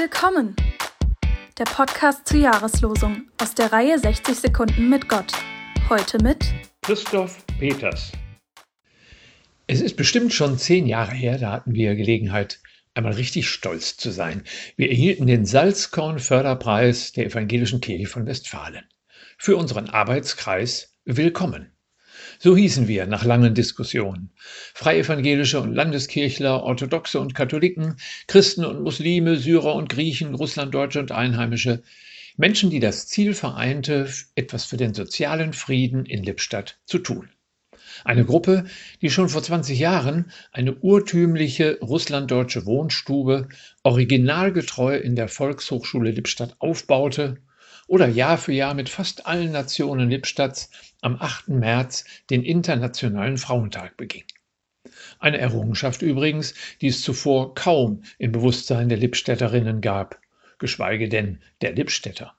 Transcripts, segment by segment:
Willkommen! Der Podcast zur Jahreslosung aus der Reihe 60 Sekunden mit Gott. Heute mit Christoph Peters. Es ist bestimmt schon zehn Jahre her, da hatten wir Gelegenheit, einmal richtig stolz zu sein. Wir erhielten den Salzkorn-Förderpreis der Evangelischen Kirche von Westfalen. Für unseren Arbeitskreis Willkommen. So hießen wir nach langen Diskussionen. Freievangelische und Landeskirchler, Orthodoxe und Katholiken, Christen und Muslime, Syrer und Griechen, Russlanddeutsche und Einheimische. Menschen, die das Ziel vereinte, etwas für den sozialen Frieden in Lippstadt zu tun. Eine Gruppe, die schon vor 20 Jahren eine urtümliche russlanddeutsche Wohnstube originalgetreu in der Volkshochschule Lippstadt aufbaute oder Jahr für Jahr mit fast allen Nationen Lippstadts am 8. März den Internationalen Frauentag beging. Eine Errungenschaft übrigens, die es zuvor kaum im Bewusstsein der Lippstädterinnen gab, geschweige denn der Lippstädter.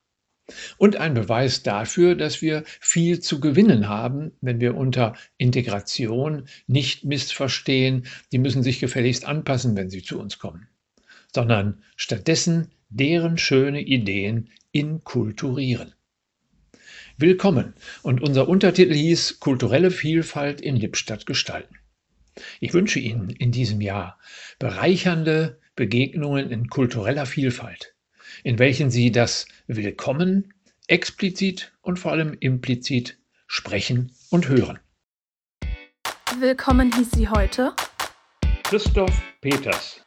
Und ein Beweis dafür, dass wir viel zu gewinnen haben, wenn wir unter Integration nicht missverstehen, die müssen sich gefälligst anpassen, wenn sie zu uns kommen, sondern stattdessen deren schöne Ideen inkulturieren. Willkommen und unser Untertitel hieß Kulturelle Vielfalt in Lippstadt gestalten. Ich wünsche Ihnen in diesem Jahr bereichernde Begegnungen in kultureller Vielfalt, in welchen Sie das Willkommen explizit und vor allem implizit sprechen und hören. Willkommen hieß sie heute Christoph Peters